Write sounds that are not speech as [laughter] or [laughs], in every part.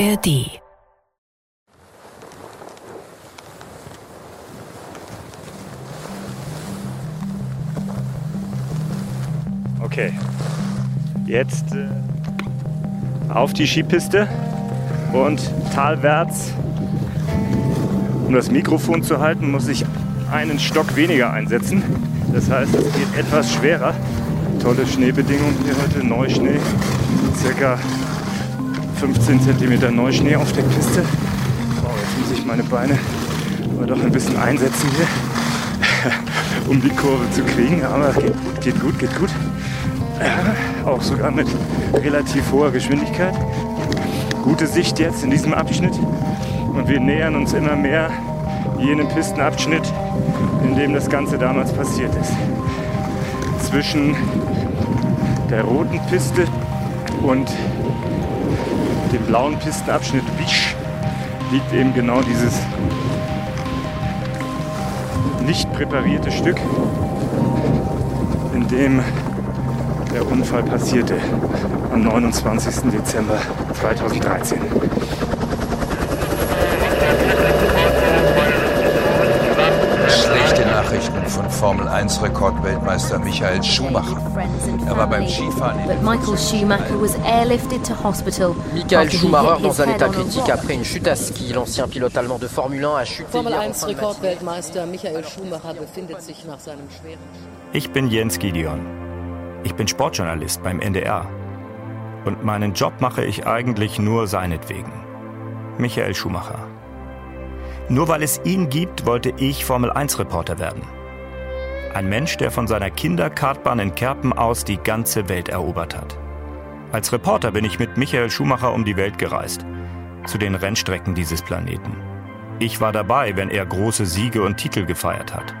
ARD. Okay, jetzt äh, auf die Skipiste und talwärts. Um das Mikrofon zu halten, muss ich einen Stock weniger einsetzen. Das heißt, es geht etwas schwerer. Tolle Schneebedingungen hier heute, Neuschnee, circa 15 cm Neuschnee auf der Piste. Wow, jetzt muss ich meine Beine aber doch ein bisschen einsetzen hier, [laughs] um die Kurve zu kriegen. Aber geht gut, geht gut, geht gut. Auch sogar mit relativ hoher Geschwindigkeit. Gute Sicht jetzt in diesem Abschnitt. Und wir nähern uns immer mehr jenem Pistenabschnitt, in dem das Ganze damals passiert ist. Zwischen der roten Piste und dem blauen Pistenabschnitt Wisch liegt eben genau dieses nicht präparierte Stück, in dem der Unfall passierte am 29. Dezember 2013. Formel-1-Rekordweltmeister Michael Schumacher. Er war beim Skifahren. Michael Schumacher was airlifted to hospital. Michael Schumacher dans un état critique après une chute à ski. L'ancien pilote allemand de Formule 1 a chuté. Formel-1-Rekordweltmeister Michael Schumacher befindet sich nach seinem schweren. Ich bin Jens Gideon. Ich bin Sportjournalist beim NDR. Und meinen Job mache ich eigentlich nur seinetwegen. Michael Schumacher. Nur weil es ihn gibt, wollte ich Formel-1-Reporter werden. Ein Mensch, der von seiner Kinderkartbahn in Kerpen aus die ganze Welt erobert hat. Als Reporter bin ich mit Michael Schumacher um die Welt gereist. Zu den Rennstrecken dieses Planeten. Ich war dabei, wenn er große Siege und Titel gefeiert hat.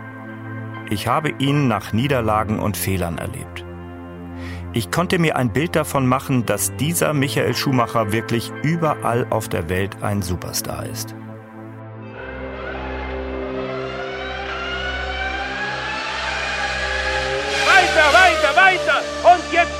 Ich habe ihn nach Niederlagen und Fehlern erlebt. Ich konnte mir ein Bild davon machen, dass dieser Michael Schumacher wirklich überall auf der Welt ein Superstar ist.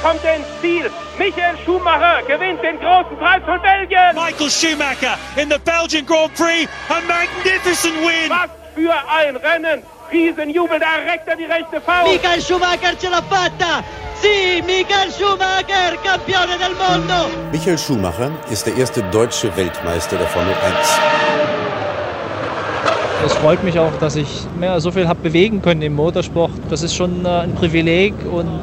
Kommt er ins Ziel. Michael Schumacher gewinnt den großen Preis von Belgien. Michael Schumacher in the Belgian Grand Prix. A magnificent win. Was für ein Rennen. Riesenjubel, da reckt er die rechte Faust. Michael Schumacher ce l'ha fatta! Sì, Michael Schumacher, campione del mondo! Michael Schumacher ist der erste deutsche Weltmeister der Formel 1. Es freut mich auch, dass ich mehr so viel habe bewegen können im Motorsport. Das ist schon äh, ein Privileg und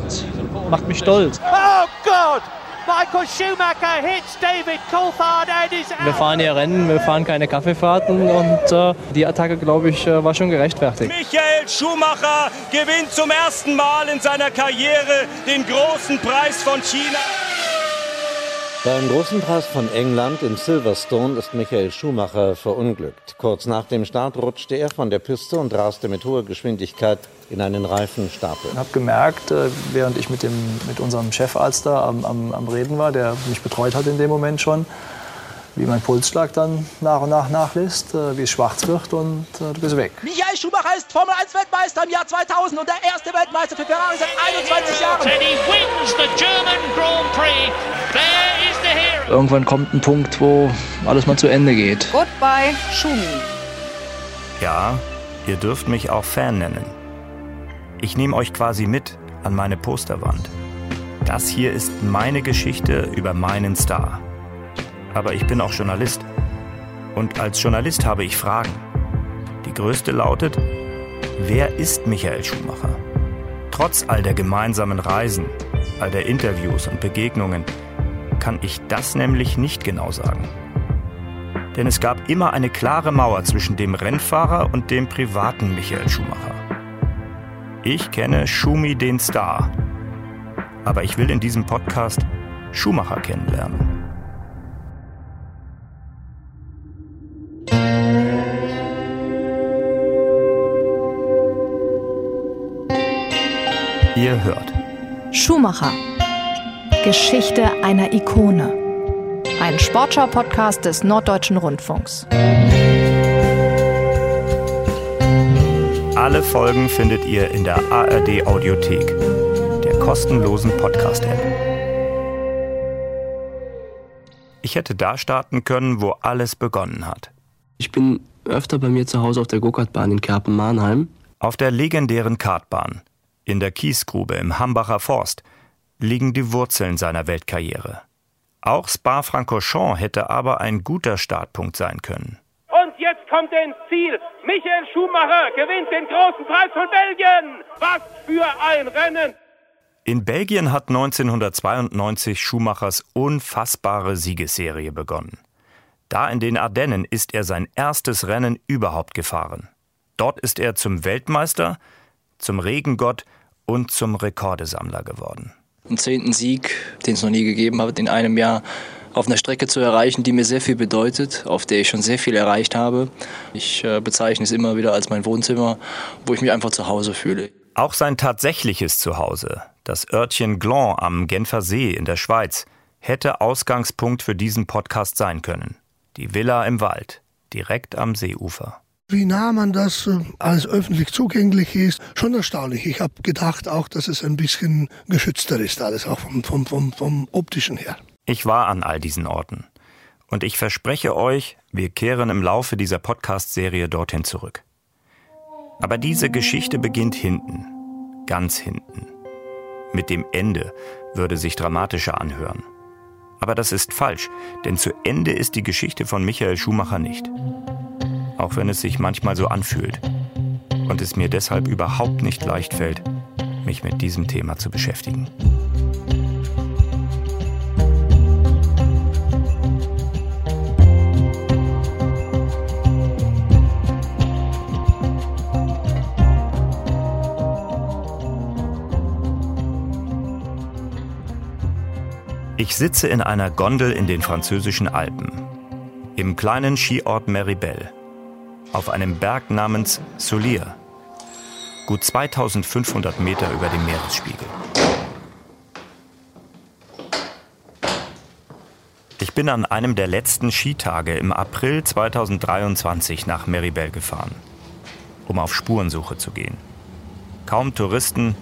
macht mich stolz. Oh God! Michael Schumacher hits David Coulthard and is Wir fahren hier Rennen, wir fahren keine Kaffeefahrten und äh, die Attacke, glaube ich, äh, war schon gerechtfertigt. Michael Schumacher gewinnt zum ersten Mal in seiner Karriere den großen Preis von China. Beim großen Preis von England in Silverstone ist Michael Schumacher verunglückt. Kurz nach dem Start rutschte er von der Piste und raste mit hoher Geschwindigkeit in einen Reifenstapel. Ich habe gemerkt, äh, während ich mit, dem, mit unserem Chefarzt da am, am, am Reden war, der mich betreut hat in dem Moment schon, wie mein Pulsschlag dann nach und nach nachlässt, äh, wie es schwarz wird und äh, du bist weg. Michael Schumacher ist Formel 1 Weltmeister im Jahr 2000 und der erste Weltmeister für Ferrari seit 21 Jahren. And he wins the German Grand Prix. There is the hero. Irgendwann kommt ein Punkt, wo alles mal zu Ende geht. Goodbye, Schumi. Ja, ihr dürft mich auch Fan nennen. Ich nehme euch quasi mit an meine Posterwand. Das hier ist meine Geschichte über meinen Star. Aber ich bin auch Journalist. Und als Journalist habe ich Fragen. Die größte lautet, wer ist Michael Schumacher? Trotz all der gemeinsamen Reisen, all der Interviews und Begegnungen, kann ich das nämlich nicht genau sagen. Denn es gab immer eine klare Mauer zwischen dem Rennfahrer und dem privaten Michael Schumacher. Ich kenne Schumi den Star, aber ich will in diesem Podcast Schumacher kennenlernen. Ihr hört Schumacher. Geschichte einer Ikone. Ein Sportschau-Podcast des Norddeutschen Rundfunks. Alle Folgen findet ihr in der ARD Audiothek, der kostenlosen Podcast-App. Ich hätte da starten können, wo alles begonnen hat. Ich bin öfter bei mir zu Hause auf der Go-Kart-Bahn in Kerpen-Mahnheim. Auf der legendären Kartbahn, in der Kiesgrube im Hambacher Forst, liegen die Wurzeln seiner Weltkarriere. Auch Spa-Francorchamps hätte aber ein guter Startpunkt sein können. Kommt er ins Ziel. Michael Schumacher gewinnt den großen Preis von Belgien. Was für ein Rennen! In Belgien hat 1992 Schumachers unfassbare Siegesserie begonnen. Da in den Ardennen ist er sein erstes Rennen überhaupt gefahren. Dort ist er zum Weltmeister, zum Regengott und zum Rekordesammler geworden. Einen zehnten Sieg, den es noch nie gegeben hat, in einem Jahr auf einer Strecke zu erreichen, die mir sehr viel bedeutet, auf der ich schon sehr viel erreicht habe. Ich äh, bezeichne es immer wieder als mein Wohnzimmer, wo ich mich einfach zu Hause fühle. Auch sein tatsächliches Zuhause, das Örtchen Glan am Genfer See in der Schweiz, hätte Ausgangspunkt für diesen Podcast sein können. Die Villa im Wald, direkt am Seeufer. Wie nah man das äh, alles öffentlich zugänglich ist, schon erstaunlich. Ich habe gedacht auch, dass es ein bisschen geschützter ist, alles auch vom, vom, vom, vom optischen her. Ich war an all diesen Orten. Und ich verspreche euch, wir kehren im Laufe dieser Podcast-Serie dorthin zurück. Aber diese Geschichte beginnt hinten, ganz hinten. Mit dem Ende würde sich dramatischer anhören. Aber das ist falsch, denn zu Ende ist die Geschichte von Michael Schumacher nicht. Auch wenn es sich manchmal so anfühlt und es mir deshalb überhaupt nicht leicht fällt, mich mit diesem Thema zu beschäftigen. Ich sitze in einer Gondel in den französischen Alpen, im kleinen Skiort Meribel, auf einem Berg namens Solier, gut 2500 Meter über dem Meeresspiegel. Ich bin an einem der letzten Skitage im April 2023 nach Meribel gefahren, um auf Spurensuche zu gehen. Kaum Touristen,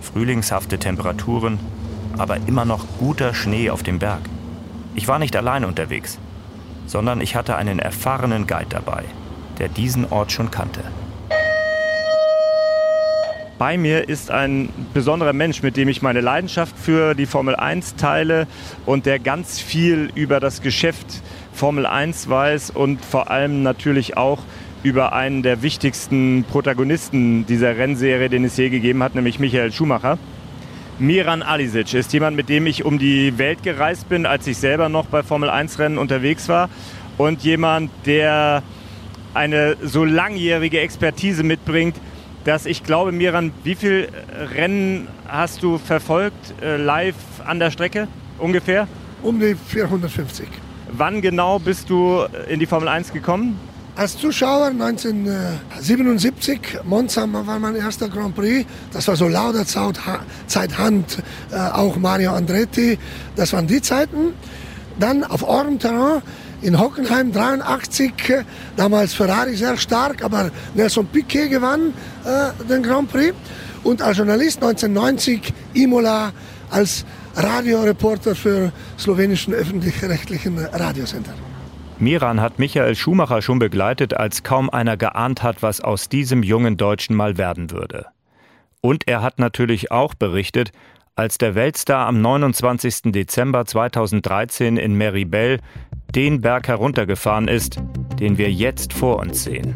frühlingshafte Temperaturen aber immer noch guter Schnee auf dem Berg. Ich war nicht allein unterwegs, sondern ich hatte einen erfahrenen Guide dabei, der diesen Ort schon kannte. Bei mir ist ein besonderer Mensch, mit dem ich meine Leidenschaft für die Formel 1 teile und der ganz viel über das Geschäft Formel 1 weiß und vor allem natürlich auch über einen der wichtigsten Protagonisten dieser Rennserie, den es je gegeben hat, nämlich Michael Schumacher. Miran Alisic ist jemand, mit dem ich um die Welt gereist bin, als ich selber noch bei Formel 1 Rennen unterwegs war. Und jemand, der eine so langjährige Expertise mitbringt, dass ich glaube, Miran, wie viele Rennen hast du verfolgt äh, live an der Strecke ungefähr? Um die 450. Wann genau bist du in die Formel 1 gekommen? Als Zuschauer 1977, Monza war mein erster Grand Prix. Das war so lauter Zeit Hand, äh, auch Mario Andretti. Das waren die Zeiten. Dann auf Orm-Terrain in Hockenheim 83, damals Ferrari sehr stark, aber Nelson Piquet gewann äh, den Grand Prix. Und als Journalist 1990 Imola als Radioreporter für slowenischen öffentlich-rechtlichen Radiosender. Miran hat Michael Schumacher schon begleitet, als kaum einer geahnt hat, was aus diesem jungen Deutschen mal werden würde. Und er hat natürlich auch berichtet, als der Weltstar am 29. Dezember 2013 in Meribel den Berg heruntergefahren ist, den wir jetzt vor uns sehen.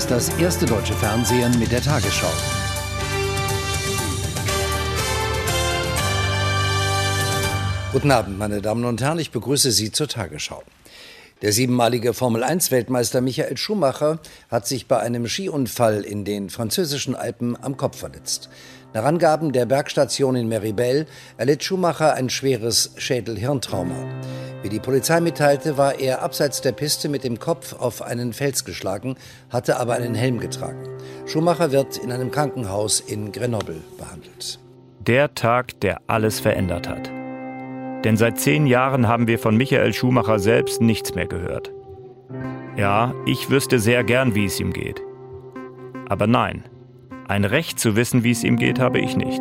Ist das erste deutsche Fernsehen mit der Tagesschau. Guten Abend, meine Damen und Herren, ich begrüße Sie zur Tagesschau. Der siebenmalige Formel-1-Weltmeister Michael Schumacher hat sich bei einem Skiunfall in den französischen Alpen am Kopf verletzt. Nach Angaben der Bergstation in Meribel erlitt Schumacher ein schweres Schädel-Hirntrauma. Wie die Polizei mitteilte, war er abseits der Piste mit dem Kopf auf einen Fels geschlagen, hatte aber einen Helm getragen. Schumacher wird in einem Krankenhaus in Grenoble behandelt. Der Tag, der alles verändert hat. Denn seit zehn Jahren haben wir von Michael Schumacher selbst nichts mehr gehört. Ja, ich wüsste sehr gern, wie es ihm geht. Aber nein, ein Recht zu wissen, wie es ihm geht, habe ich nicht.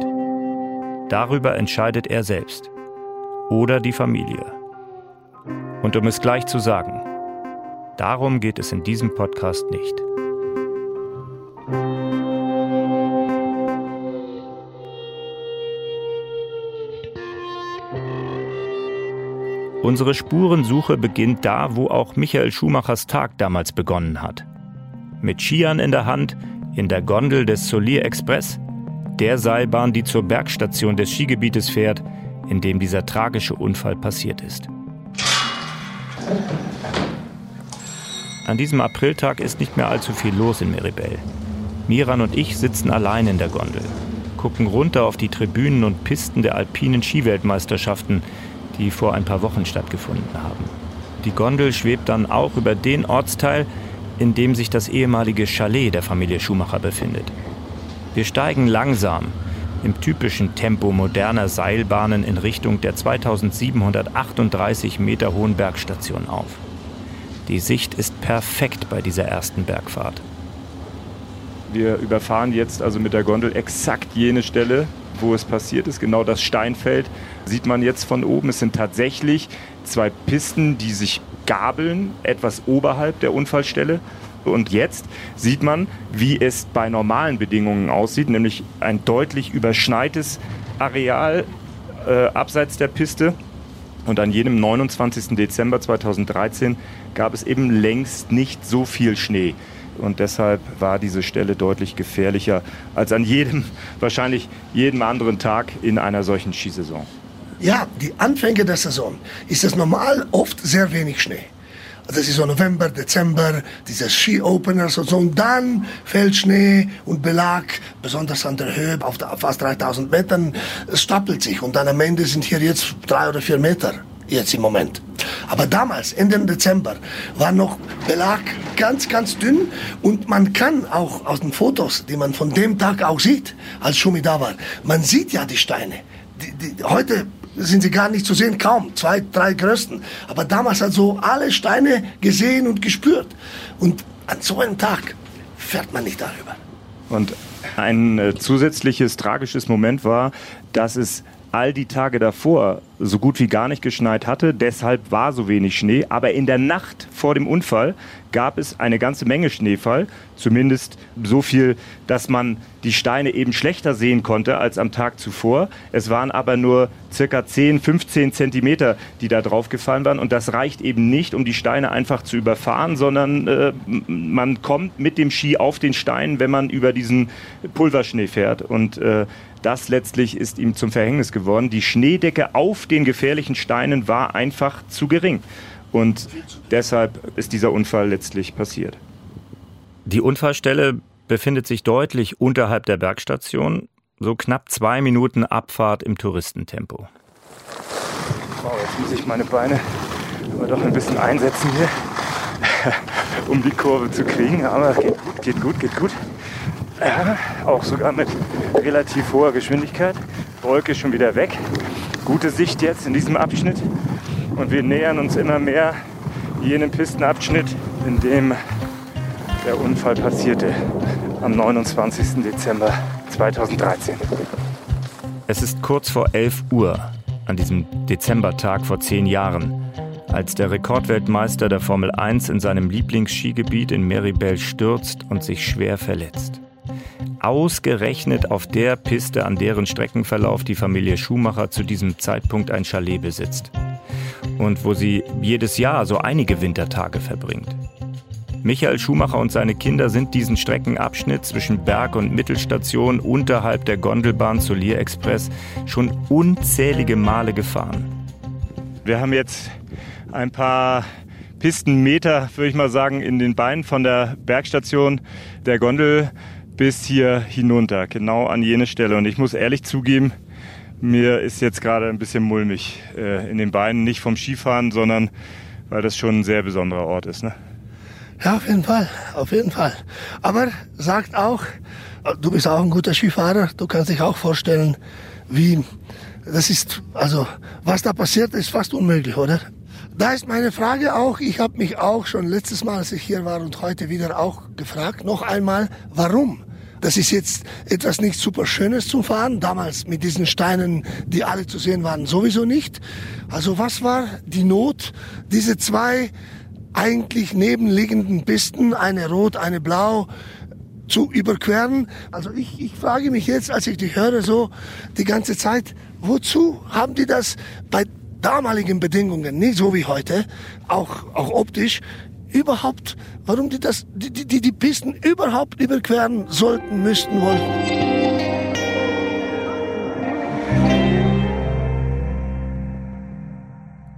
Darüber entscheidet er selbst. Oder die Familie. Und um es gleich zu sagen, darum geht es in diesem Podcast nicht. Unsere Spurensuche beginnt da, wo auch Michael Schumachers Tag damals begonnen hat. Mit Skiern in der Hand, in der Gondel des Solier Express, der Seilbahn, die zur Bergstation des Skigebietes fährt, in dem dieser tragische Unfall passiert ist. An diesem Apriltag ist nicht mehr allzu viel los in Meribel. Miran und ich sitzen allein in der Gondel, gucken runter auf die Tribünen und Pisten der alpinen Skiweltmeisterschaften, die vor ein paar Wochen stattgefunden haben. Die Gondel schwebt dann auch über den Ortsteil, in dem sich das ehemalige Chalet der Familie Schumacher befindet. Wir steigen langsam, im typischen Tempo moderner Seilbahnen in Richtung der 2738 Meter hohen Bergstation auf. Die Sicht ist perfekt bei dieser ersten Bergfahrt. Wir überfahren jetzt also mit der Gondel exakt jene Stelle, wo es passiert ist, genau das Steinfeld, sieht man jetzt von oben. Es sind tatsächlich zwei Pisten, die sich gabeln, etwas oberhalb der Unfallstelle. Und jetzt sieht man, wie es bei normalen Bedingungen aussieht, nämlich ein deutlich überschneites Areal äh, abseits der Piste. Und an jenem 29. Dezember 2013 gab es eben längst nicht so viel Schnee. Und deshalb war diese Stelle deutlich gefährlicher als an jedem, [laughs] wahrscheinlich jedem anderen Tag in einer solchen Skisaison. Ja, die Anfänge der Saison ist es normal oft sehr wenig Schnee. Das ist so November, Dezember, diese Ski-Openers und so. Und dann fällt Schnee und Belag, besonders an der Höhe, auf fast 3000 Metern, es stapelt sich. Und dann am Ende sind hier jetzt drei oder vier Meter, jetzt im Moment. Aber damals, Ende Dezember, war noch Belag ganz, ganz dünn. Und man kann auch aus den Fotos, die man von dem Tag auch sieht, als Schumi da war, man sieht ja die Steine. Die, die, heute sind sie gar nicht zu sehen, kaum, zwei, drei größten. Aber damals hat so alle Steine gesehen und gespürt. Und an so einem Tag fährt man nicht darüber. Und ein äh, zusätzliches tragisches Moment war, dass es all die Tage davor so gut wie gar nicht geschneit hatte. Deshalb war so wenig Schnee. Aber in der Nacht vor dem Unfall gab es eine ganze Menge Schneefall. Zumindest so viel, dass man die Steine eben schlechter sehen konnte als am Tag zuvor. Es waren aber nur circa 10, 15 Zentimeter, die da drauf gefallen waren. Und das reicht eben nicht, um die Steine einfach zu überfahren, sondern äh, man kommt mit dem Ski auf den Stein, wenn man über diesen Pulverschnee fährt. Und äh, das letztlich ist ihm zum Verhängnis geworden. Die Schneedecke auf den gefährlichen Steinen war einfach zu gering. Und deshalb ist dieser Unfall letztlich passiert. Die Unfallstelle befindet sich deutlich unterhalb der Bergstation, so knapp zwei Minuten Abfahrt im Touristentempo. Wow, jetzt muss ich meine Beine aber doch ein bisschen einsetzen hier, [laughs] um die Kurve zu kriegen. Aber geht gut, geht gut, geht gut. Ja, auch sogar mit relativ hoher Geschwindigkeit. Wolke ist schon wieder weg. Gute Sicht jetzt in diesem Abschnitt. Und wir nähern uns immer mehr jenem Pistenabschnitt, in dem der Unfall passierte am 29. Dezember 2013. Es ist kurz vor 11 Uhr an diesem Dezembertag vor zehn Jahren, als der Rekordweltmeister der Formel 1 in seinem Lieblingsskigebiet in Meribel stürzt und sich schwer verletzt ausgerechnet auf der Piste, an deren Streckenverlauf die Familie Schumacher zu diesem Zeitpunkt ein Chalet besitzt. Und wo sie jedes Jahr so einige Wintertage verbringt. Michael Schumacher und seine Kinder sind diesen Streckenabschnitt zwischen Berg- und Mittelstation unterhalb der Gondelbahn Solier Express schon unzählige Male gefahren. Wir haben jetzt ein paar Pistenmeter, würde ich mal sagen, in den Beinen von der Bergstation der Gondel bis hier hinunter, genau an jene Stelle. Und ich muss ehrlich zugeben, mir ist jetzt gerade ein bisschen mulmig äh, in den Beinen, nicht vom Skifahren, sondern weil das schon ein sehr besonderer Ort ist. Ne? Ja, auf jeden Fall, auf jeden Fall. Aber sagt auch, du bist auch ein guter Skifahrer, du kannst dich auch vorstellen, wie das ist, also was da passiert, ist fast unmöglich, oder? da ist meine Frage auch, ich habe mich auch schon letztes Mal, als ich hier war und heute wieder auch gefragt, noch einmal, warum? Das ist jetzt etwas nicht super Schönes zum Fahren. Damals mit diesen Steinen, die alle zu sehen waren, sowieso nicht. Also was war die Not, diese zwei eigentlich nebenliegenden Pisten, eine rot, eine blau, zu überqueren? Also ich, ich frage mich jetzt, als ich die höre so die ganze Zeit, wozu haben die das bei damaligen Bedingungen, nicht so wie heute, auch, auch optisch, überhaupt, warum die das, die, die, die Pisten überhaupt überqueren sollten, müssten, wollten.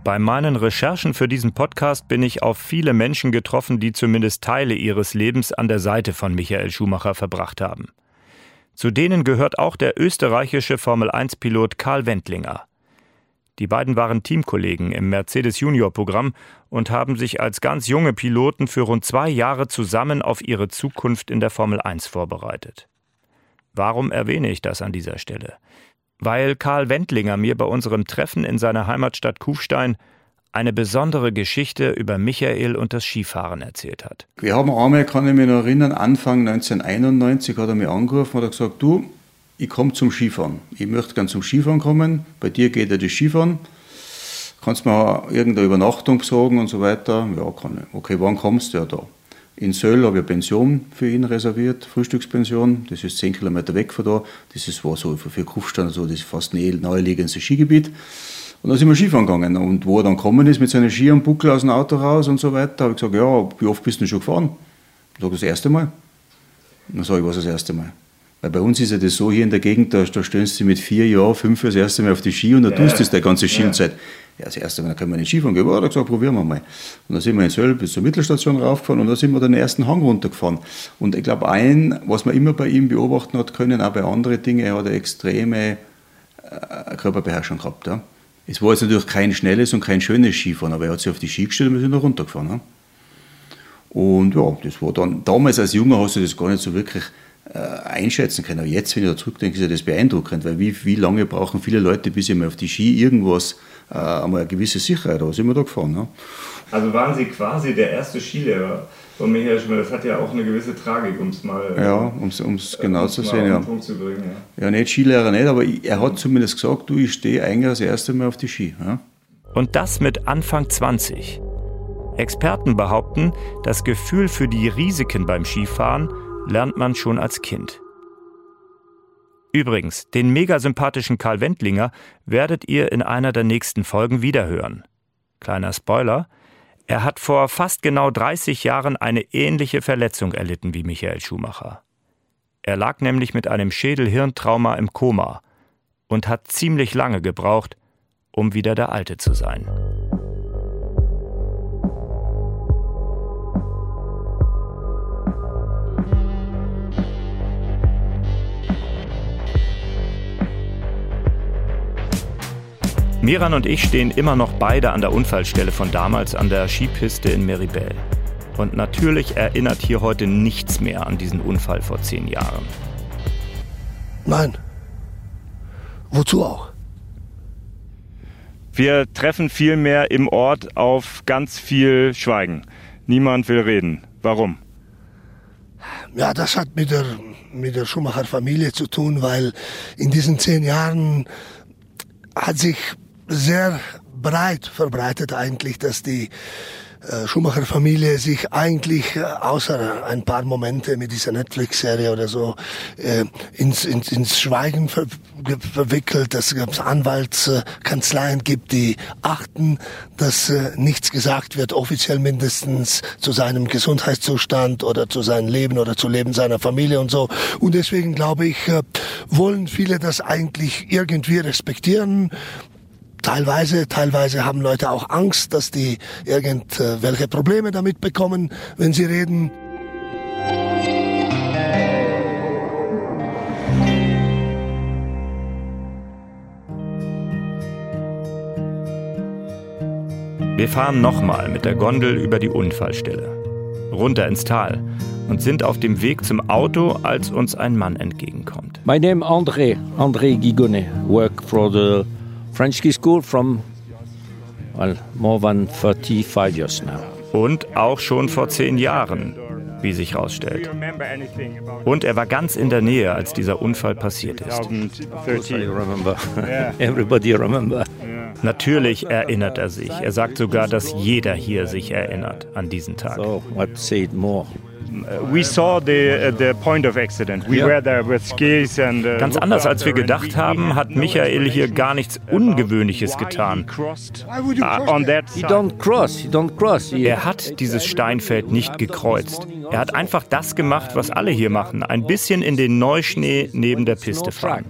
Bei meinen Recherchen für diesen Podcast bin ich auf viele Menschen getroffen, die zumindest Teile ihres Lebens an der Seite von Michael Schumacher verbracht haben. Zu denen gehört auch der österreichische Formel-1-Pilot Karl Wendlinger. Die beiden waren Teamkollegen im Mercedes Junior Programm und haben sich als ganz junge Piloten für rund zwei Jahre zusammen auf ihre Zukunft in der Formel 1 vorbereitet. Warum erwähne ich das an dieser Stelle? Weil Karl Wendlinger mir bei unserem Treffen in seiner Heimatstadt Kufstein eine besondere Geschichte über Michael und das Skifahren erzählt hat. Wir haben einmal, kann ich mich noch erinnern, Anfang 1991 hat er mich angerufen und hat gesagt, du, ich komme zum Skifahren. Ich möchte gerne zum Skifahren kommen. Bei dir geht ja das Skifahren. Kannst du mir irgendeine Übernachtung besorgen und so weiter? Ja, kann ich. Okay, wann kommst du? Ja, da. In Söll habe ich eine Pension für ihn reserviert, Frühstückspension. Das ist 10 Kilometer weg von da. Das ist, war so für Kufstein, so, das ist fast ein naheliegendes Skigebiet. Und dann sind wir Skifahren gegangen. Und wo er dann gekommen ist mit seinen Ski am Buckel aus dem Auto raus und so weiter, habe ich gesagt, ja, wie oft bist du denn schon gefahren? Ich sage, das erste Mal. Dann sage ich, was das erste Mal? Weil bei uns ist ja das so hier in der Gegend, da, da stöhnst du mit vier Jahren, fünf das erste Mal auf die Ski und dann ja, tust du das die ganze Skizeit. Ja. das erste Mal, dann können wir nicht Skifahren gehen. Ja, da gesagt, probieren wir mal. Und dann sind wir in Söll bis zur Mittelstation raufgefahren und dann sind wir den ersten Hang runtergefahren. Und ich glaube, ein, was man immer bei ihm beobachten hat können, auch bei anderen Dingen, er hat eine extreme äh, Körperbeherrschung gehabt. Ja. Es war jetzt natürlich kein schnelles und kein schönes Skifahren, aber er hat sich auf die Ski gestellt und wir sind noch runtergefahren. Ja. Und ja, das war dann, damals als Junger hast du das gar nicht so wirklich einschätzen können. Aber jetzt, wenn ich da zurückdenke, ist ja das beeindruckend, weil wie, wie lange brauchen viele Leute, bis sie mal auf die Ski irgendwas, äh, einmal eine gewisse Sicherheit haben. sind wir da gefahren. Ja. Also waren Sie quasi der erste Skilehrer von Michael Schmidt. Das hat ja auch eine gewisse Tragik, um es mal ja, um's, um's äh, genau zu sehen. Ja. Zu bringen, ja. ja, nicht Skilehrer nicht, aber er hat zumindest gesagt, du, ich stehe eigentlich das erste Mal auf die Ski. Ja. Und das mit Anfang 20. Experten behaupten, das Gefühl für die Risiken beim Skifahren lernt man schon als Kind. Übrigens, den mega sympathischen Karl Wendlinger werdet ihr in einer der nächsten Folgen wiederhören. Kleiner Spoiler, er hat vor fast genau 30 Jahren eine ähnliche Verletzung erlitten wie Michael Schumacher. Er lag nämlich mit einem Schädel-Hirntrauma im Koma und hat ziemlich lange gebraucht, um wieder der Alte zu sein. Miran und ich stehen immer noch beide an der Unfallstelle von damals an der Skipiste in Meribel. Und natürlich erinnert hier heute nichts mehr an diesen Unfall vor zehn Jahren. Nein. Wozu auch? Wir treffen vielmehr im Ort auf ganz viel Schweigen. Niemand will reden. Warum? Ja, das hat mit der, mit der Schumacher-Familie zu tun, weil in diesen zehn Jahren hat sich sehr breit verbreitet eigentlich, dass die äh, Schumacher-Familie sich eigentlich äh, außer ein paar Momente mit dieser Netflix-Serie oder so äh, ins, ins, ins Schweigen ver verwickelt, dass es Anwaltskanzleien gibt, die achten, dass äh, nichts gesagt wird, offiziell mindestens zu seinem Gesundheitszustand oder zu seinem Leben oder zu Leben seiner Familie und so. Und deswegen glaube ich, äh, wollen viele das eigentlich irgendwie respektieren teilweise, teilweise haben Leute auch Angst, dass die irgendwelche Probleme damit bekommen, wenn sie reden. Wir fahren nochmal mit der Gondel über die Unfallstelle, runter ins Tal und sind auf dem Weg zum Auto, als uns ein Mann entgegenkommt. My name André, André Gigonnet, work for the French school from well, more than 35 years now. Und auch schon vor zehn Jahren, wie sich herausstellt. Und er war ganz in der Nähe, als dieser Unfall passiert ist. Everybody remember. [laughs] Natürlich erinnert er sich. Er sagt sogar, dass jeder hier sich erinnert an diesen Tag. So, what say it more? We saw the, uh, the point of accident. We were there with skis and, uh, Ganz anders als wir gedacht haben, hat Michael hier gar nichts Ungewöhnliches getan. On that He don't cross, he don't cross. He, Er hat dieses Steinfeld nicht gekreuzt. Er hat einfach das gemacht, was alle hier machen. Ein bisschen in den Neuschnee neben der Piste fahren.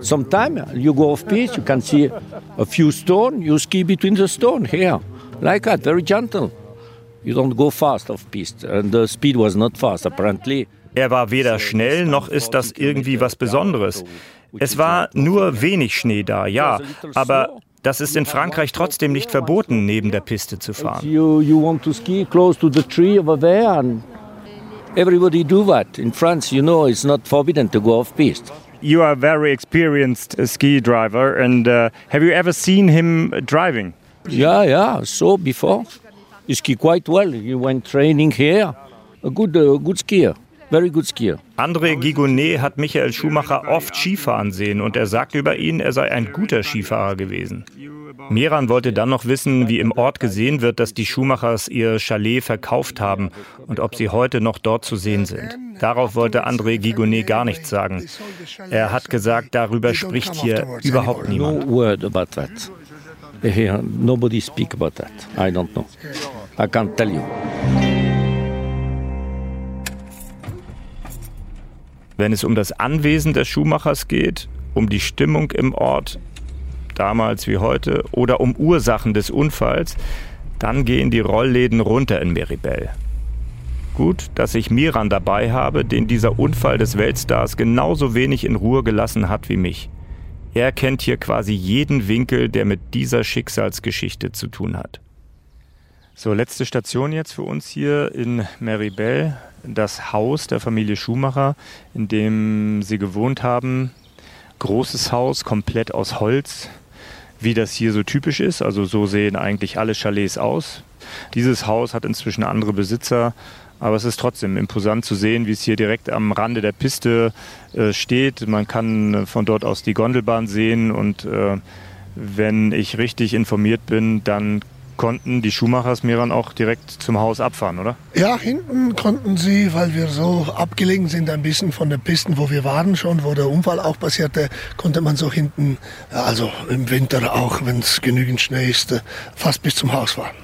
Sometime you go off piste, you can see a few stone, you ski between the stone here, like that, very gentle. You don't go fast off piste, and the speed was not fast apparently. Er war weder schnell, noch ist das irgendwie was Besonderes. Es war nur wenig Schnee da, ja, aber das ist in Frankreich trotzdem nicht verboten, neben der Piste zu fahren. You you want to ski close to the tree over there, and everybody do that. In France, you know, it's not forbidden to go off piste. You are a very experienced uh, ski driver, and uh, have you ever seen him driving? Yeah, yeah. So before, you ski quite well. You went training here. A good, uh, good skier. Very good skier. André Gigonnet hat Michael Schumacher oft Skifahren sehen und er sagt über ihn, er sei ein guter Skifahrer gewesen. Meran wollte dann noch wissen, wie im Ort gesehen wird, dass die Schumachers ihr Chalet verkauft haben und ob sie heute noch dort zu sehen sind. Darauf wollte André Gigonnet gar nichts sagen. Er hat gesagt, darüber spricht hier überhaupt niemand. No word about that. Here, nobody speak about that. I don't know. I can't tell you. Wenn es um das Anwesen des Schuhmachers geht, um die Stimmung im Ort, damals wie heute, oder um Ursachen des Unfalls, dann gehen die Rollläden runter in Meribel. Gut, dass ich Miran dabei habe, den dieser Unfall des Weltstars genauso wenig in Ruhe gelassen hat wie mich. Er kennt hier quasi jeden Winkel, der mit dieser Schicksalsgeschichte zu tun hat. So, letzte Station jetzt für uns hier in Meribel, das Haus der Familie Schumacher, in dem sie gewohnt haben. Großes Haus, komplett aus Holz, wie das hier so typisch ist. Also so sehen eigentlich alle Chalets aus. Dieses Haus hat inzwischen andere Besitzer, aber es ist trotzdem imposant zu sehen, wie es hier direkt am Rande der Piste äh, steht. Man kann äh, von dort aus die Gondelbahn sehen und äh, wenn ich richtig informiert bin, dann konnten die Schumachers mir dann auch direkt zum Haus abfahren, oder? Ja, hinten konnten sie, weil wir so abgelegen sind, ein bisschen von der Pisten, wo wir waren schon, wo der Unfall auch passierte, konnte man so hinten, also im Winter auch, wenn es genügend Schnee ist, äh, fast bis zum Haus fahren.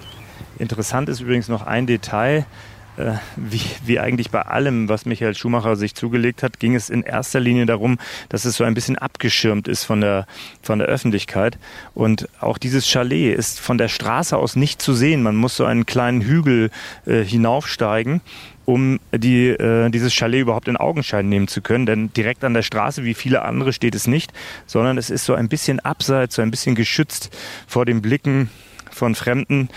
Interessant ist übrigens noch ein Detail. Äh, Wie, wie eigentlich bei allem, was Michael Schumacher sich zugelegt hat, ging es in erster Linie darum, dass es so ein bisschen abgeschirmt ist von der, von der Öffentlichkeit. Und auch dieses Chalet ist von der Straße aus nicht zu sehen. Man muss so einen kleinen Hügel äh, hinaufsteigen um die, äh, dieses Chalet überhaupt in Augenschein nehmen zu können. Denn direkt an der Straße, wie viele andere, steht es nicht, sondern es ist so ein bisschen abseits, so ein bisschen geschützt vor den Blicken von Fremden.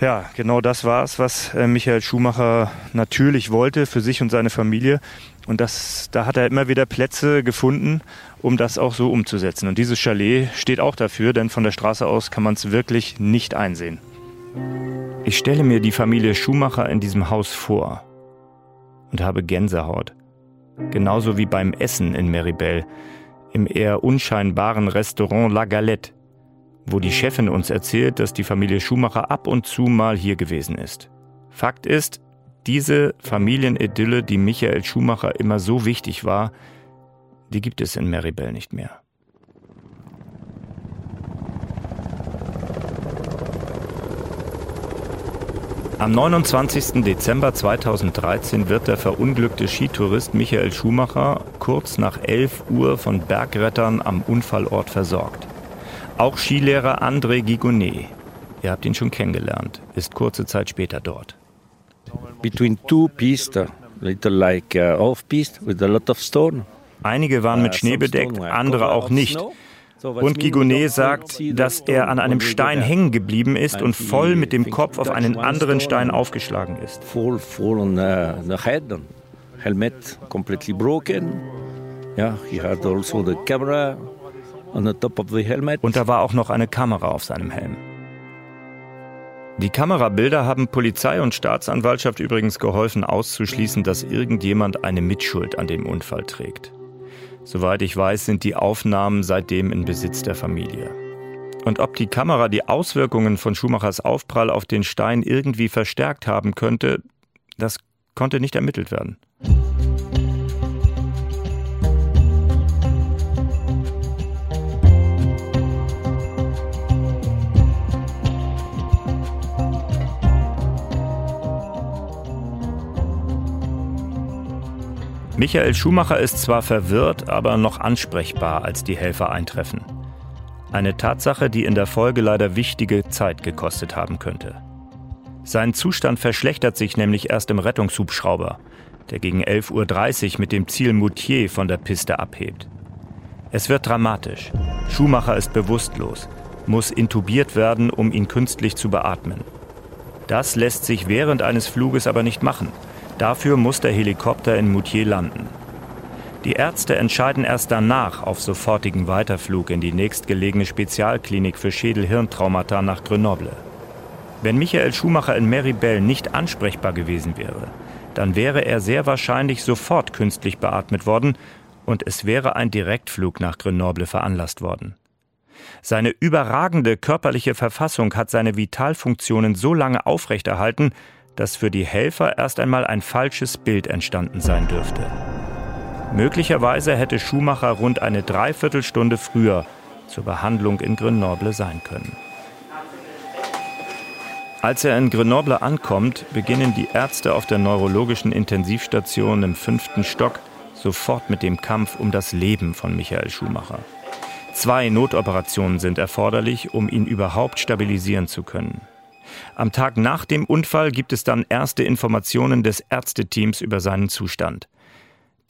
Ja, genau das war es, was äh, Michael Schumacher natürlich wollte für sich und seine Familie. Und das, da hat er immer wieder Plätze gefunden, um das auch so umzusetzen. Und dieses Chalet steht auch dafür, denn von der Straße aus kann man es wirklich nicht einsehen. Ich stelle mir die Familie Schumacher in diesem Haus vor und habe Gänsehaut. Genauso wie beim Essen in Meribel, im eher unscheinbaren Restaurant La Galette, wo die Chefin uns erzählt, dass die Familie Schumacher ab und zu mal hier gewesen ist. Fakt ist, diese Familienidylle, die Michael Schumacher immer so wichtig war, die gibt es in Meribel nicht mehr. Am 29. Dezember 2013 wird der verunglückte Skitourist Michael Schumacher kurz nach 11 Uhr von Bergrettern am Unfallort versorgt. Auch Skilehrer André Gigonnet, ihr habt ihn schon kennengelernt, ist kurze Zeit später dort. Between two pistes, little like uh, off piste with a lot of stone. Einige waren mit Schnee bedeckt, andere auch nicht. Und Gigonnet sagt, dass er an einem Stein hängen geblieben ist und voll mit dem Kopf auf einen anderen Stein aufgeschlagen ist. Fall, fall on uh, the head, helmet completely broken. Yeah, he had also the camera Und da war auch noch eine Kamera auf seinem Helm. Die Kamerabilder haben Polizei und Staatsanwaltschaft übrigens geholfen auszuschließen, dass irgendjemand eine Mitschuld an dem Unfall trägt. Soweit ich weiß, sind die Aufnahmen seitdem in Besitz der Familie. Und ob die Kamera die Auswirkungen von Schumachers Aufprall auf den Stein irgendwie verstärkt haben könnte, das konnte nicht ermittelt werden. Michael Schumacher ist zwar verwirrt, aber noch ansprechbar, als die Helfer eintreffen. Eine Tatsache, die in der Folge leider wichtige Zeit gekostet haben könnte. Sein Zustand verschlechtert sich nämlich erst im Rettungshubschrauber, der gegen 11.30 Uhr mit dem Ziel Moutier von der Piste abhebt. Es wird dramatisch. Schumacher ist bewusstlos, muss intubiert werden, um ihn künstlich zu beatmen. Das lässt sich während eines Fluges aber nicht machen – Dafür muss der Helikopter in Moutier landen. Die Ärzte entscheiden erst danach auf sofortigen Weiterflug in die nächstgelegene Spezialklinik für Schädel-Hirntraumata nach Grenoble. Wenn Michael Schumacher in Meribel nicht ansprechbar gewesen wäre, dann wäre er sehr wahrscheinlich sofort künstlich beatmet worden und es wäre ein Direktflug nach Grenoble veranlasst worden. Seine überragende körperliche Verfassung hat seine Vitalfunktionen so lange aufrechterhalten, dass für die Helfer erst einmal ein falsches Bild entstanden sein dürfte. Möglicherweise hätte Schumacher rund eine Dreiviertelstunde früher zur Behandlung in Grenoble sein können. Als er in Grenoble ankommt, beginnen die Ärzte auf der neurologischen Intensivstation im fünften Stock sofort mit dem Kampf um das Leben von Michael Schumacher. Zwei Notoperationen sind erforderlich, um ihn überhaupt stabilisieren zu können. Am Tag nach dem Unfall gibt es dann erste Informationen des Ärzteteams über seinen Zustand.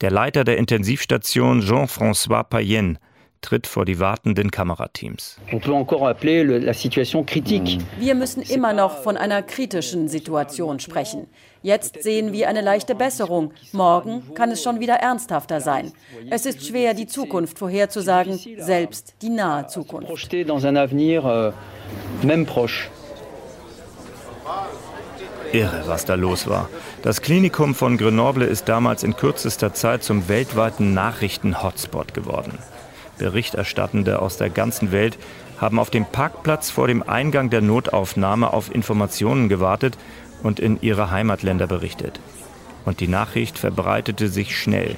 Der Leiter der Intensivstation Jean-François Payenne tritt vor die wartenden Kamerateams. Wir müssen immer noch von einer kritischen Situation sprechen. Jetzt sehen wir eine leichte Besserung. Morgen kann es schon wieder ernsthafter sein. Es ist schwer, die Zukunft vorherzusagen, selbst die nahe Zukunft. Irre, was da los war. Das Klinikum von Grenoble ist damals in kürzester Zeit zum weltweiten Nachrichten-Hotspot geworden. Berichterstattende aus der ganzen Welt haben auf dem Parkplatz vor dem Eingang der Notaufnahme auf Informationen gewartet und in ihre Heimatländer berichtet. Und die Nachricht verbreitete sich schnell.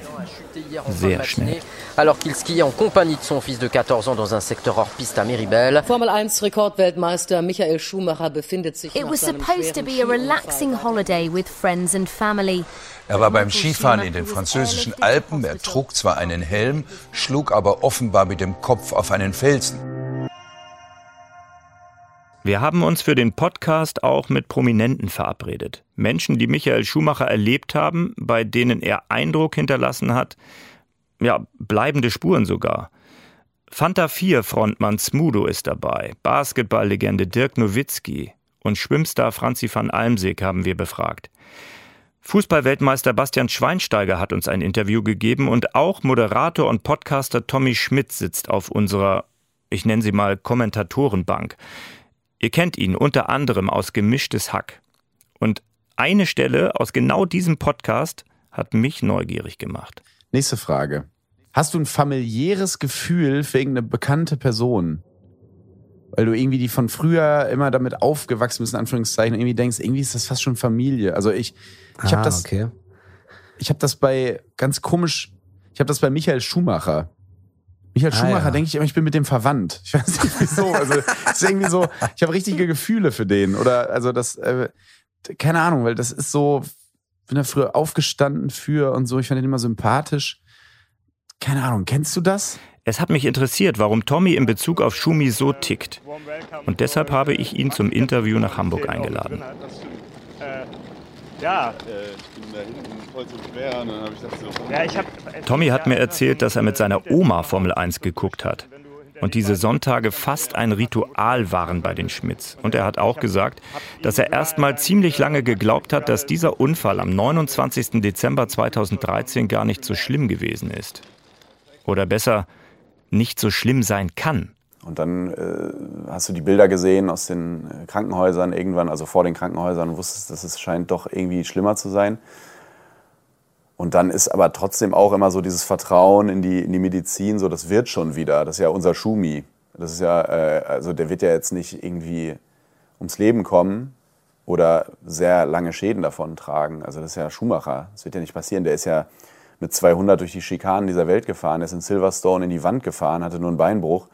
Sehr schnell. Alors qu'il skiait en compagnie de son fils de 14 ans dans un secteur hors piste à Meribel. Formel 1 Rekordweltmeister Michael Schumacher befindet sich It was supposed to be a relaxing holiday with friends and family. Er war beim Skifahren in den französischen Alpen. Er trug zwar einen Helm, schlug aber offenbar mit dem Kopf auf einen Felsen. Wir haben uns für den Podcast auch mit Prominenten verabredet. Menschen, die Michael Schumacher erlebt haben, bei denen er Eindruck hinterlassen hat, ja, bleibende Spuren sogar. Fanta 4 Frontmann Smudo ist dabei, Basketballlegende Dirk Nowitzki und Schwimmstar Franzi van Almsig haben wir befragt. Fußballweltmeister Bastian Schweinsteiger hat uns ein Interview gegeben und auch Moderator und Podcaster Tommy Schmidt sitzt auf unserer, ich nenne sie mal Kommentatorenbank. Ihr kennt ihn unter anderem aus Gemischtes Hack. Und eine Stelle aus genau diesem Podcast hat mich neugierig gemacht. Nächste Frage. Hast du ein familiäres Gefühl für irgendeine bekannte Person? Weil du irgendwie die von früher immer damit aufgewachsen bist, in Anführungszeichen, irgendwie denkst, irgendwie ist das fast schon Familie. Also ich, ich ah, habe das, okay. ich habe das bei ganz komisch, ich habe das bei Michael Schumacher. Michael ah, Schumacher ja. denke ich immer, ich bin mit dem verwandt. Ich weiß nicht wieso. Also ist irgendwie so, ich habe richtige Gefühle für den. Oder also das, äh, keine Ahnung, weil das ist so, bin da früher aufgestanden für und so. Ich fand den immer sympathisch. Keine Ahnung, kennst du das? Es hat mich interessiert, warum Tommy in Bezug auf Schumi so tickt. Und deshalb habe ich ihn zum Interview nach Hamburg eingeladen. Ja, ich bin da hinten voll zu schwer und dann habe ich das so. Ja, ich hab, Tommy hat mir erzählt, dass er mit seiner Oma Formel 1 geguckt hat. Und diese Sonntage fast ein Ritual waren bei den Schmidts. Und er hat auch gesagt, dass er erst mal ziemlich lange geglaubt hat, dass dieser Unfall am 29. Dezember 2013 gar nicht so schlimm gewesen ist. Oder besser, nicht so schlimm sein kann. Und dann äh, hast du die Bilder gesehen aus den äh, Krankenhäusern irgendwann, also vor den Krankenhäusern, und wusstest, dass es scheint doch irgendwie schlimmer zu sein. Und dann ist aber trotzdem auch immer so dieses Vertrauen in die, in die Medizin, so das wird schon wieder. Das ist ja unser Schumi. Das ist ja, äh, also der wird ja jetzt nicht irgendwie ums Leben kommen oder sehr lange Schäden davon tragen. Also das ist ja Schumacher. Das wird ja nicht passieren. Der ist ja mit 200 durch die Schikanen dieser Welt gefahren, der ist in Silverstone in die Wand gefahren, hatte nur einen Beinbruch.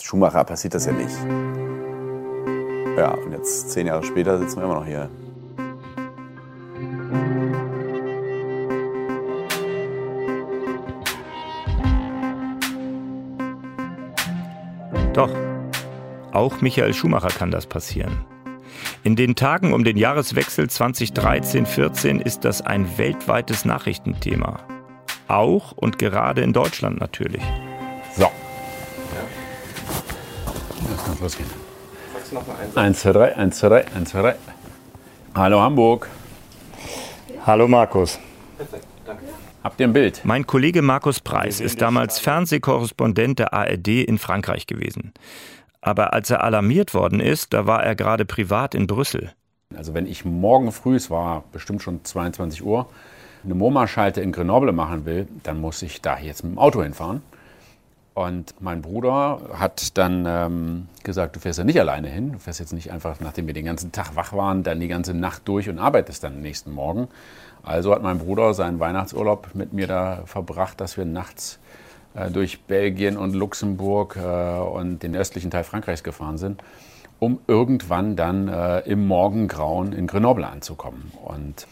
Schumacher passiert das ja nicht. Ja, und jetzt zehn Jahre später sitzen wir immer noch hier. Doch, auch Michael Schumacher kann das passieren. In den Tagen um den Jahreswechsel 2013-14 ist das ein weltweites Nachrichtenthema. Auch und gerade in Deutschland natürlich. So. Jetzt kann es losgehen. 1, 2, 3, 1, 2, 3, 1, 2, 3. Hallo Hamburg. Hallo Markus. Perfekt, danke. Habt ihr ein Bild? Mein Kollege Markus Preis ist damals Fernsehkorrespondent der ARD in Frankreich gewesen. Aber als er alarmiert worden ist, da war er gerade privat in Brüssel. Also wenn ich morgen früh, es war bestimmt schon 22 Uhr, eine MoMA-Schalte in Grenoble machen will, dann muss ich da jetzt mit dem Auto hinfahren. Und mein Bruder hat dann ähm, gesagt, du fährst ja nicht alleine hin. Du fährst jetzt nicht einfach, nachdem wir den ganzen Tag wach waren, dann die ganze Nacht durch und arbeitest dann am nächsten Morgen. Also hat mein Bruder seinen Weihnachtsurlaub mit mir da verbracht, dass wir nachts äh, durch Belgien und Luxemburg äh, und den östlichen Teil Frankreichs gefahren sind, um irgendwann dann äh, im Morgengrauen in Grenoble anzukommen. Und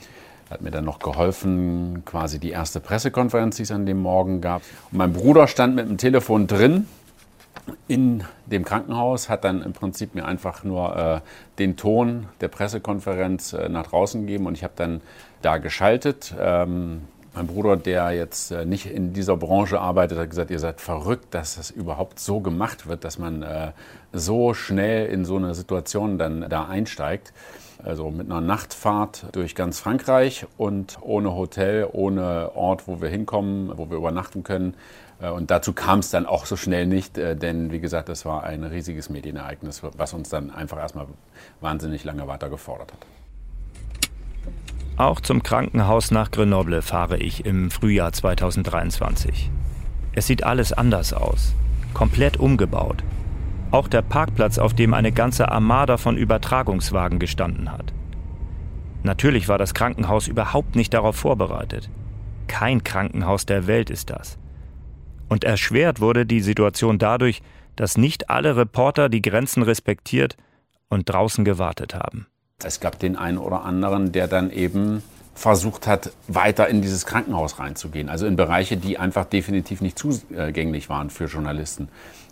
hat mir dann noch geholfen, quasi die erste Pressekonferenz, die es an dem Morgen gab. Und mein Bruder stand mit dem Telefon drin in dem Krankenhaus, hat dann im Prinzip mir einfach nur äh, den Ton der Pressekonferenz äh, nach draußen gegeben und ich habe dann da geschaltet. Ähm, mein Bruder, der jetzt äh, nicht in dieser Branche arbeitet, hat gesagt, ihr seid verrückt, dass das überhaupt so gemacht wird, dass man äh, so schnell in so eine Situation dann da einsteigt. Also mit einer Nachtfahrt durch ganz Frankreich und ohne Hotel, ohne Ort, wo wir hinkommen, wo wir übernachten können. Äh, und dazu kam es dann auch so schnell nicht, denn wie gesagt, das war ein riesiges Medienereignis, was uns dann einfach erstmal wahnsinnig lange weiter gefordert hat. Auch zum Krankenhaus nach Grenoble fahre ich im Frühjahr 2023. Es sieht alles anders aus. Komplett umgebaut. Auch der Parkplatz, auf dem eine ganze Armada von Übertragungswagen gestanden hat. Natürlich war das Krankenhaus überhaupt nicht darauf vorbereitet. Kein Krankenhaus der Welt ist das. Und erschwert wurde die Situation dadurch, dass nicht alle Reporter die Grenzen respektiert und draußen gewartet haben. Es gab den einen oder anderen, der dann eben versucht hat, weiter in dieses Krankenhaus reinzugehen. Also in Bereiche, die einfach definitiv nicht zugänglich waren für Journalisten.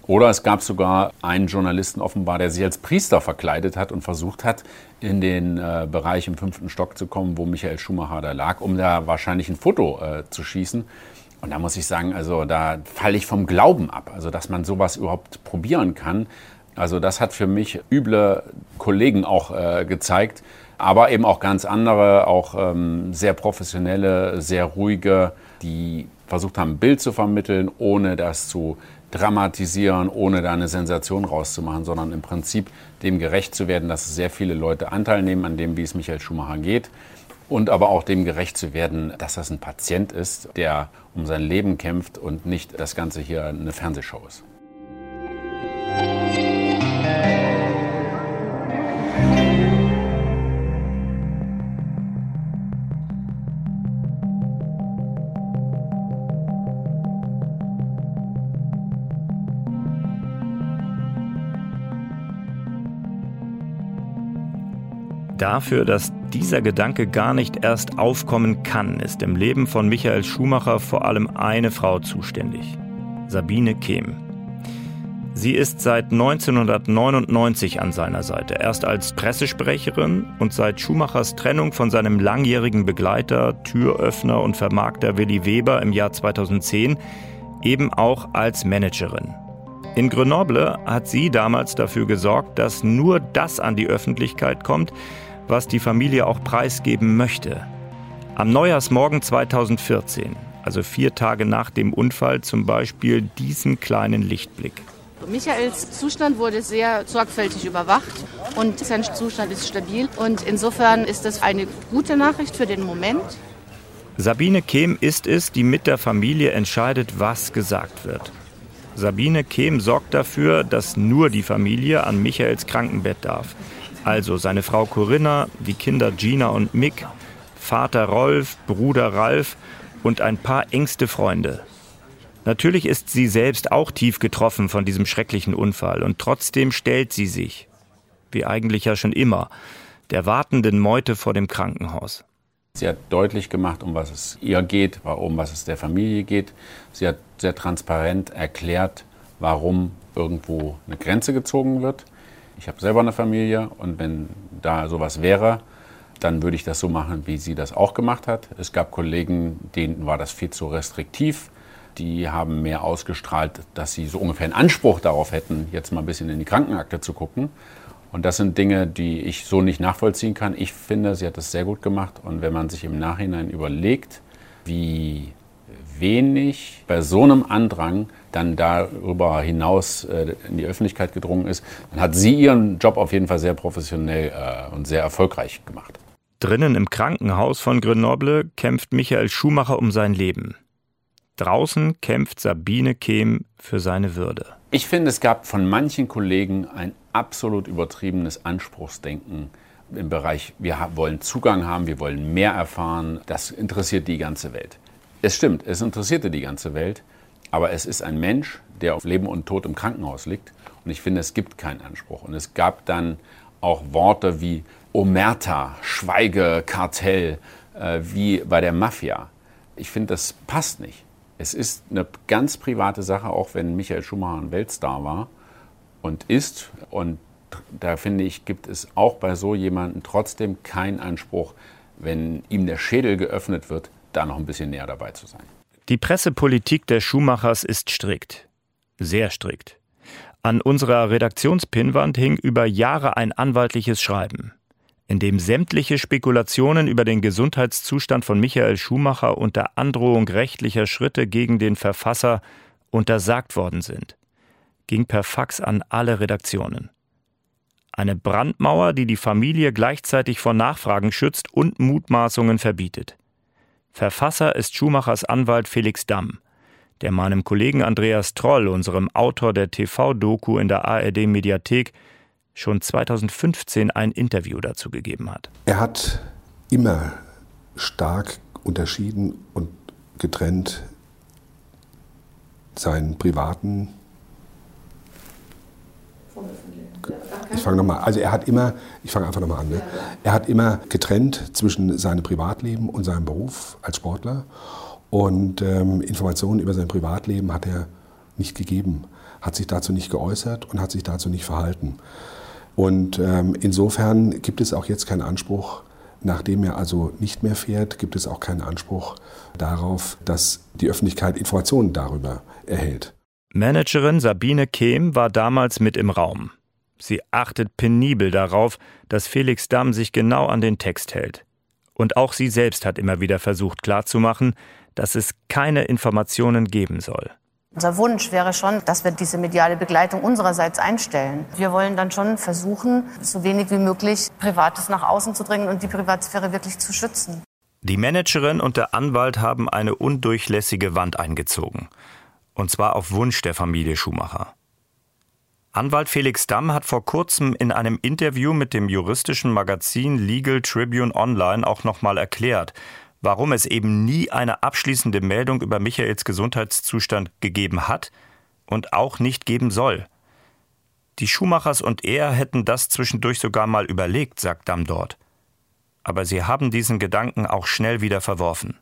Oder es gab sogar einen Journalisten offenbar, der sich als Priester verkleidet hat und versucht hat, in den äh, Bereich im fünften Stock zu kommen, wo Michael Schumacher da lag, um da wahrscheinlich ein Foto äh, zu schießen. Und da muss ich sagen, also da falle ich vom Glauben ab, also dass man sowas überhaupt probieren kann. Also das hat für mich üble Kollegen auch äh, gezeigt, aber eben auch ganz andere, auch ähm, sehr professionelle, sehr ruhige, die versucht haben, ein Bild zu vermitteln, ohne das zu dramatisieren, ohne da eine Sensation rauszumachen, sondern im Prinzip dem gerecht zu werden, dass sehr viele Leute Anteil nehmen an dem, wie es Michael Schumacher geht. Und aber auch dem gerecht zu werden, dass das ein Patient ist, der um sein Leben kämpft und nicht das Ganze hier eine Fernsehshow ist. Dafür, dass dieser Gedanke gar nicht erst aufkommen kann, ist im Leben von Michael Schumacher vor allem eine Frau zuständig. Sabine Kehm. Sie ist seit 1999 an seiner Seite, erst als Pressesprecherin und seit Schumachers Trennung von seinem langjährigen Begleiter, Türöffner und Vermarkter Willi Weber im Jahr 2010 eben auch als Managerin. In Grenoble hat sie damals dafür gesorgt, dass nur das an die Öffentlichkeit kommt, was die Familie auch preisgeben möchte. Am Neujahrsmorgen 2014, also vier Tage nach dem Unfall, zum Beispiel diesen kleinen Lichtblick. Michaels Zustand wurde sehr sorgfältig überwacht und sein Zustand ist stabil. Und insofern ist das eine gute Nachricht für den Moment. Sabine Kehm ist es, die mit der Familie entscheidet, was gesagt wird. Sabine Kehm sorgt dafür, dass nur die Familie an Michaels Krankenbett darf. Also seine Frau Corinna, die Kinder Gina und Mick, Vater Rolf, Bruder Ralf und ein paar engste Freunde. Natürlich ist sie selbst auch tief getroffen von diesem schrecklichen Unfall und trotzdem stellt sie sich, wie eigentlich ja schon immer, der wartenden Meute vor dem Krankenhaus. Sie hat deutlich gemacht, um was es ihr geht, um was es der Familie geht. Sie hat sehr transparent erklärt, warum irgendwo eine Grenze gezogen wird. Ich habe selber eine Familie und wenn da sowas wäre, dann würde ich das so machen, wie sie das auch gemacht hat. Es gab Kollegen, denen war das viel zu restriktiv die haben mehr ausgestrahlt, dass sie so ungefähr einen Anspruch darauf hätten, jetzt mal ein bisschen in die Krankenakte zu gucken. Und das sind Dinge, die ich so nicht nachvollziehen kann. Ich finde, sie hat das sehr gut gemacht. Und wenn man sich im Nachhinein überlegt, wie wenig bei so einem Andrang dann darüber hinaus äh, in die Öffentlichkeit gedrungen ist, dann hat sie ihren Job auf jeden Fall sehr professionell äh, und sehr erfolgreich gemacht. Drinnen im Krankenhaus von Grenoble kämpft Michael Schumacher um sein Leben. Draußen kämpft Sabine Kehm für seine Würde. Ich finde, es gab von manchen Kollegen ein absolut übertriebenes Anspruchsdenken im Bereich, wir wollen Zugang haben, wir wollen mehr erfahren. Das interessiert die ganze Welt. Es stimmt, es interessierte die ganze Welt, aber es ist ein Mensch, der auf Leben und Tod im Krankenhaus liegt. Und ich finde, es gibt keinen Anspruch. Und es gab dann auch Worte wie Omerta, Schweige, Kartell, äh, wie bei der Mafia. Ich finde, das passt nicht. Es ist eine ganz private Sache, auch wenn Michael Schumacher ein Weltstar war und ist. Und da finde ich, gibt es auch bei so jemandem trotzdem keinen Anspruch, wenn ihm der Schädel geöffnet wird, da noch ein bisschen näher dabei zu sein. Die Pressepolitik der Schumachers ist strikt. Sehr strikt. An unserer Redaktionspinwand hing über Jahre ein anwaltliches Schreiben in dem sämtliche Spekulationen über den Gesundheitszustand von Michael Schumacher unter Androhung rechtlicher Schritte gegen den Verfasser untersagt worden sind, ging per Fax an alle Redaktionen. Eine Brandmauer, die die Familie gleichzeitig vor Nachfragen schützt und Mutmaßungen verbietet. Verfasser ist Schumachers Anwalt Felix Damm, der meinem Kollegen Andreas Troll, unserem Autor der TV-Doku in der ARD-Mediathek, schon 2015 ein Interview dazu gegeben hat. Er hat immer stark unterschieden und getrennt seinen privaten. Fange nochmal, also er hat immer, ich fange einfach nochmal an, ne? er hat immer getrennt zwischen seinem Privatleben und seinem Beruf als Sportler und ähm, Informationen über sein Privatleben hat er nicht gegeben, hat sich dazu nicht geäußert und hat sich dazu nicht verhalten. Und ähm, insofern gibt es auch jetzt keinen Anspruch, nachdem er also nicht mehr fährt, gibt es auch keinen Anspruch darauf, dass die Öffentlichkeit Informationen darüber erhält. Managerin Sabine Kehm war damals mit im Raum. Sie achtet penibel darauf, dass Felix Damm sich genau an den Text hält. Und auch sie selbst hat immer wieder versucht klarzumachen, dass es keine Informationen geben soll. Unser Wunsch wäre schon, dass wir diese mediale Begleitung unsererseits einstellen. Wir wollen dann schon versuchen, so wenig wie möglich Privates nach außen zu dringen und die Privatsphäre wirklich zu schützen. Die Managerin und der Anwalt haben eine undurchlässige Wand eingezogen. Und zwar auf Wunsch der Familie Schumacher. Anwalt Felix Damm hat vor kurzem in einem Interview mit dem juristischen Magazin Legal Tribune Online auch nochmal erklärt, warum es eben nie eine abschließende Meldung über Michaels Gesundheitszustand gegeben hat und auch nicht geben soll. Die Schumachers und er hätten das zwischendurch sogar mal überlegt, sagt Damm dort. Aber sie haben diesen Gedanken auch schnell wieder verworfen.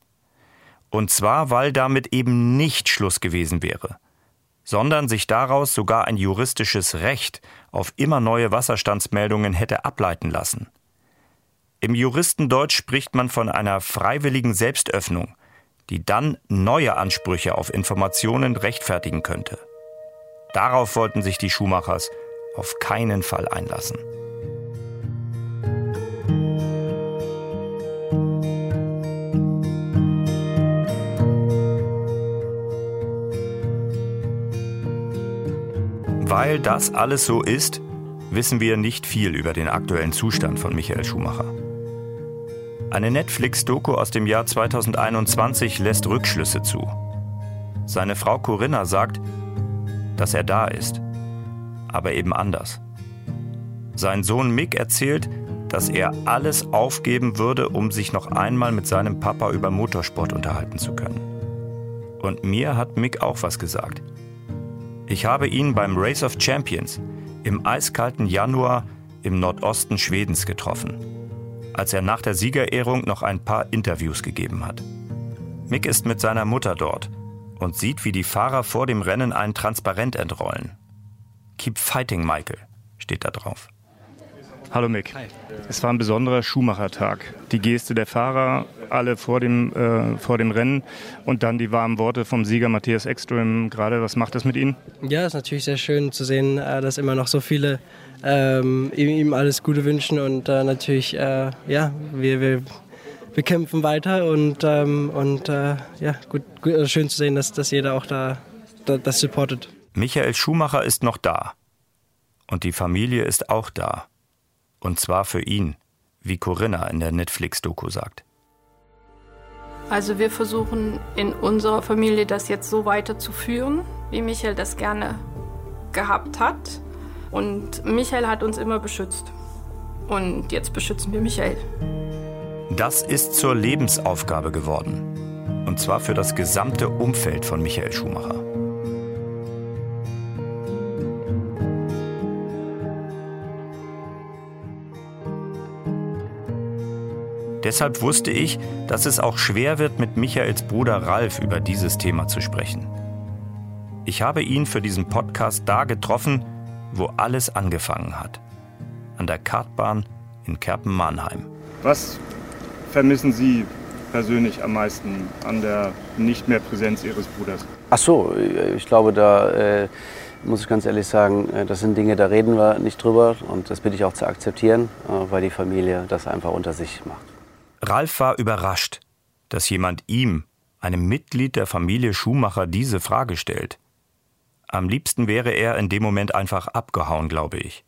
Und zwar, weil damit eben nicht Schluss gewesen wäre, sondern sich daraus sogar ein juristisches Recht auf immer neue Wasserstandsmeldungen hätte ableiten lassen. Im Juristendeutsch spricht man von einer freiwilligen Selbstöffnung, die dann neue Ansprüche auf Informationen rechtfertigen könnte. Darauf wollten sich die Schuhmachers auf keinen Fall einlassen. Weil das alles so ist, wissen wir nicht viel über den aktuellen Zustand von Michael Schumacher. Eine Netflix-Doku aus dem Jahr 2021 lässt Rückschlüsse zu. Seine Frau Corinna sagt, dass er da ist, aber eben anders. Sein Sohn Mick erzählt, dass er alles aufgeben würde, um sich noch einmal mit seinem Papa über Motorsport unterhalten zu können. Und mir hat Mick auch was gesagt. Ich habe ihn beim Race of Champions im eiskalten Januar im Nordosten Schwedens getroffen, als er nach der Siegerehrung noch ein paar Interviews gegeben hat. Mick ist mit seiner Mutter dort und sieht, wie die Fahrer vor dem Rennen ein Transparent entrollen. Keep fighting, Michael, steht da drauf. Hallo Mick. Hi. Es war ein besonderer Schumacher-Tag. Die Geste der Fahrer, alle vor dem, äh, vor dem Rennen und dann die warmen Worte vom Sieger Matthias Ekström gerade. Was macht das mit Ihnen? Ja, es ist natürlich sehr schön zu sehen, äh, dass immer noch so viele ähm, ihm, alles Gute wünschen und äh, natürlich, äh, ja, wir, wir, wir kämpfen weiter und, ähm, und äh, ja, gut, gut, also schön zu sehen, dass, dass jeder auch da, da das supportet. Michael Schumacher ist noch da und die Familie ist auch da. Und zwar für ihn, wie Corinna in der Netflix-Doku sagt. Also wir versuchen in unserer Familie das jetzt so weiterzuführen, wie Michael das gerne gehabt hat. Und Michael hat uns immer beschützt. Und jetzt beschützen wir Michael. Das ist zur Lebensaufgabe geworden. Und zwar für das gesamte Umfeld von Michael Schumacher. Deshalb wusste ich, dass es auch schwer wird, mit Michaels Bruder Ralf über dieses Thema zu sprechen. Ich habe ihn für diesen Podcast da getroffen, wo alles angefangen hat. An der Kartbahn in Kerpen-Mannheim. Was vermissen Sie persönlich am meisten an der nicht mehr Präsenz Ihres Bruders? Ach so, ich glaube, da äh, muss ich ganz ehrlich sagen, äh, das sind Dinge, da reden wir nicht drüber und das bitte ich auch zu akzeptieren, äh, weil die Familie das einfach unter sich macht. Ralf war überrascht, dass jemand ihm, einem Mitglied der Familie Schumacher, diese Frage stellt. Am liebsten wäre er in dem Moment einfach abgehauen, glaube ich.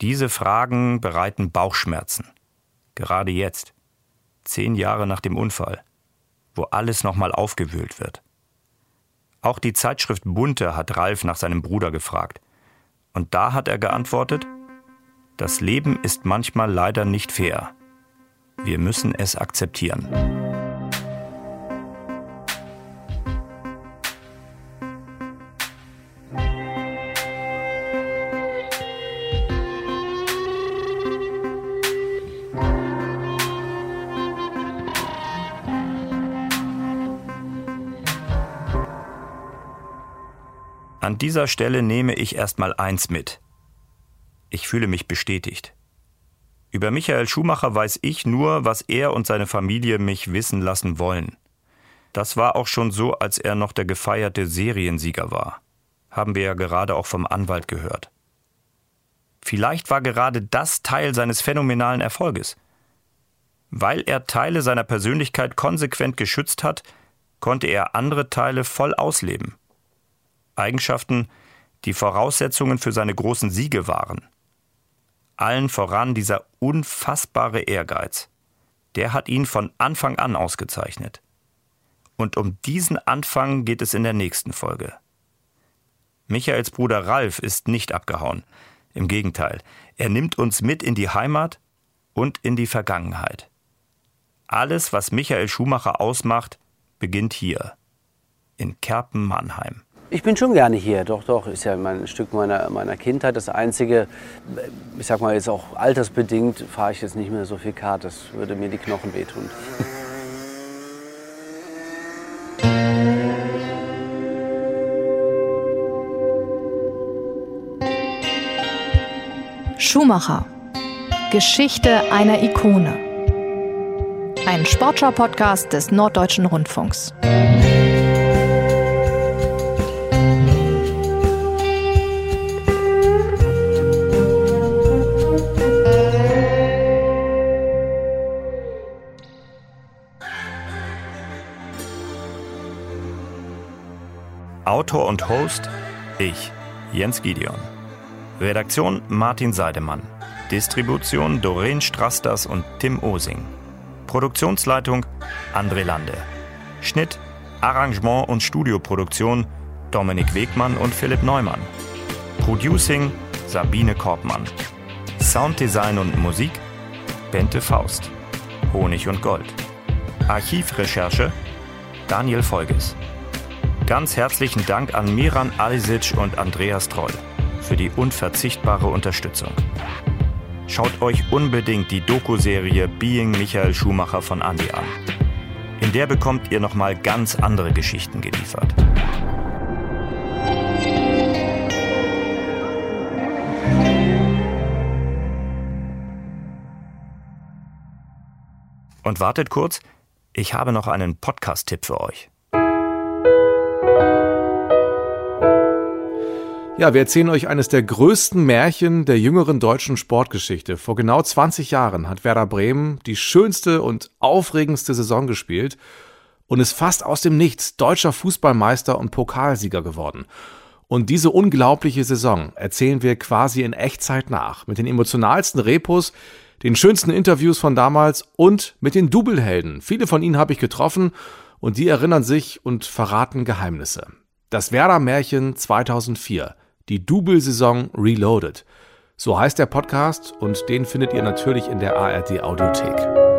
Diese Fragen bereiten Bauchschmerzen. Gerade jetzt, zehn Jahre nach dem Unfall, wo alles nochmal aufgewühlt wird. Auch die Zeitschrift Bunte hat Ralf nach seinem Bruder gefragt. Und da hat er geantwortet, das Leben ist manchmal leider nicht fair. Wir müssen es akzeptieren. An dieser Stelle nehme ich erstmal eins mit. Ich fühle mich bestätigt. Über Michael Schumacher weiß ich nur, was er und seine Familie mich wissen lassen wollen. Das war auch schon so, als er noch der gefeierte Seriensieger war. Haben wir ja gerade auch vom Anwalt gehört. Vielleicht war gerade das Teil seines phänomenalen Erfolges. Weil er Teile seiner Persönlichkeit konsequent geschützt hat, konnte er andere Teile voll ausleben. Eigenschaften, die Voraussetzungen für seine großen Siege waren. Allen voran dieser unfassbare Ehrgeiz. Der hat ihn von Anfang an ausgezeichnet. Und um diesen Anfang geht es in der nächsten Folge. Michaels Bruder Ralf ist nicht abgehauen. Im Gegenteil, er nimmt uns mit in die Heimat und in die Vergangenheit. Alles, was Michael Schumacher ausmacht, beginnt hier, in Kerpen-Mannheim. Ich bin schon gerne hier, doch, doch. Ist ja ein Stück meiner, meiner Kindheit. Das Einzige, ich sag mal jetzt auch altersbedingt, fahre ich jetzt nicht mehr so viel Kart. Das würde mir die Knochen wehtun. Schumacher. Geschichte einer Ikone. Ein Sportschau-Podcast des Norddeutschen Rundfunks. Autor und Host ich, Jens Gideon. Redaktion Martin Seidemann. Distribution Doreen Strasters und Tim Osing. Produktionsleitung André Lande. Schnitt, Arrangement und Studioproduktion Dominik Wegmann und Philipp Neumann. Producing Sabine Korbmann. Sounddesign und Musik Bente Faust. Honig und Gold. Archivrecherche Daniel Folges. Ganz herzlichen Dank an Miran Alisic und Andreas Troll für die unverzichtbare Unterstützung. Schaut euch unbedingt die Doku-Serie Being Michael Schumacher von Andy an. In der bekommt ihr nochmal ganz andere Geschichten geliefert. Und wartet kurz, ich habe noch einen Podcast-Tipp für euch. Ja, wir erzählen euch eines der größten Märchen der jüngeren deutschen Sportgeschichte. Vor genau 20 Jahren hat Werder Bremen die schönste und aufregendste Saison gespielt und ist fast aus dem Nichts deutscher Fußballmeister und Pokalsieger geworden. Und diese unglaubliche Saison erzählen wir quasi in Echtzeit nach, mit den emotionalsten Repos, den schönsten Interviews von damals und mit den Doublehelden. Viele von ihnen habe ich getroffen und die erinnern sich und verraten Geheimnisse. Das Werder-Märchen 2004 die Double-Saison Reloaded. So heißt der Podcast und den findet ihr natürlich in der ARD Audiothek.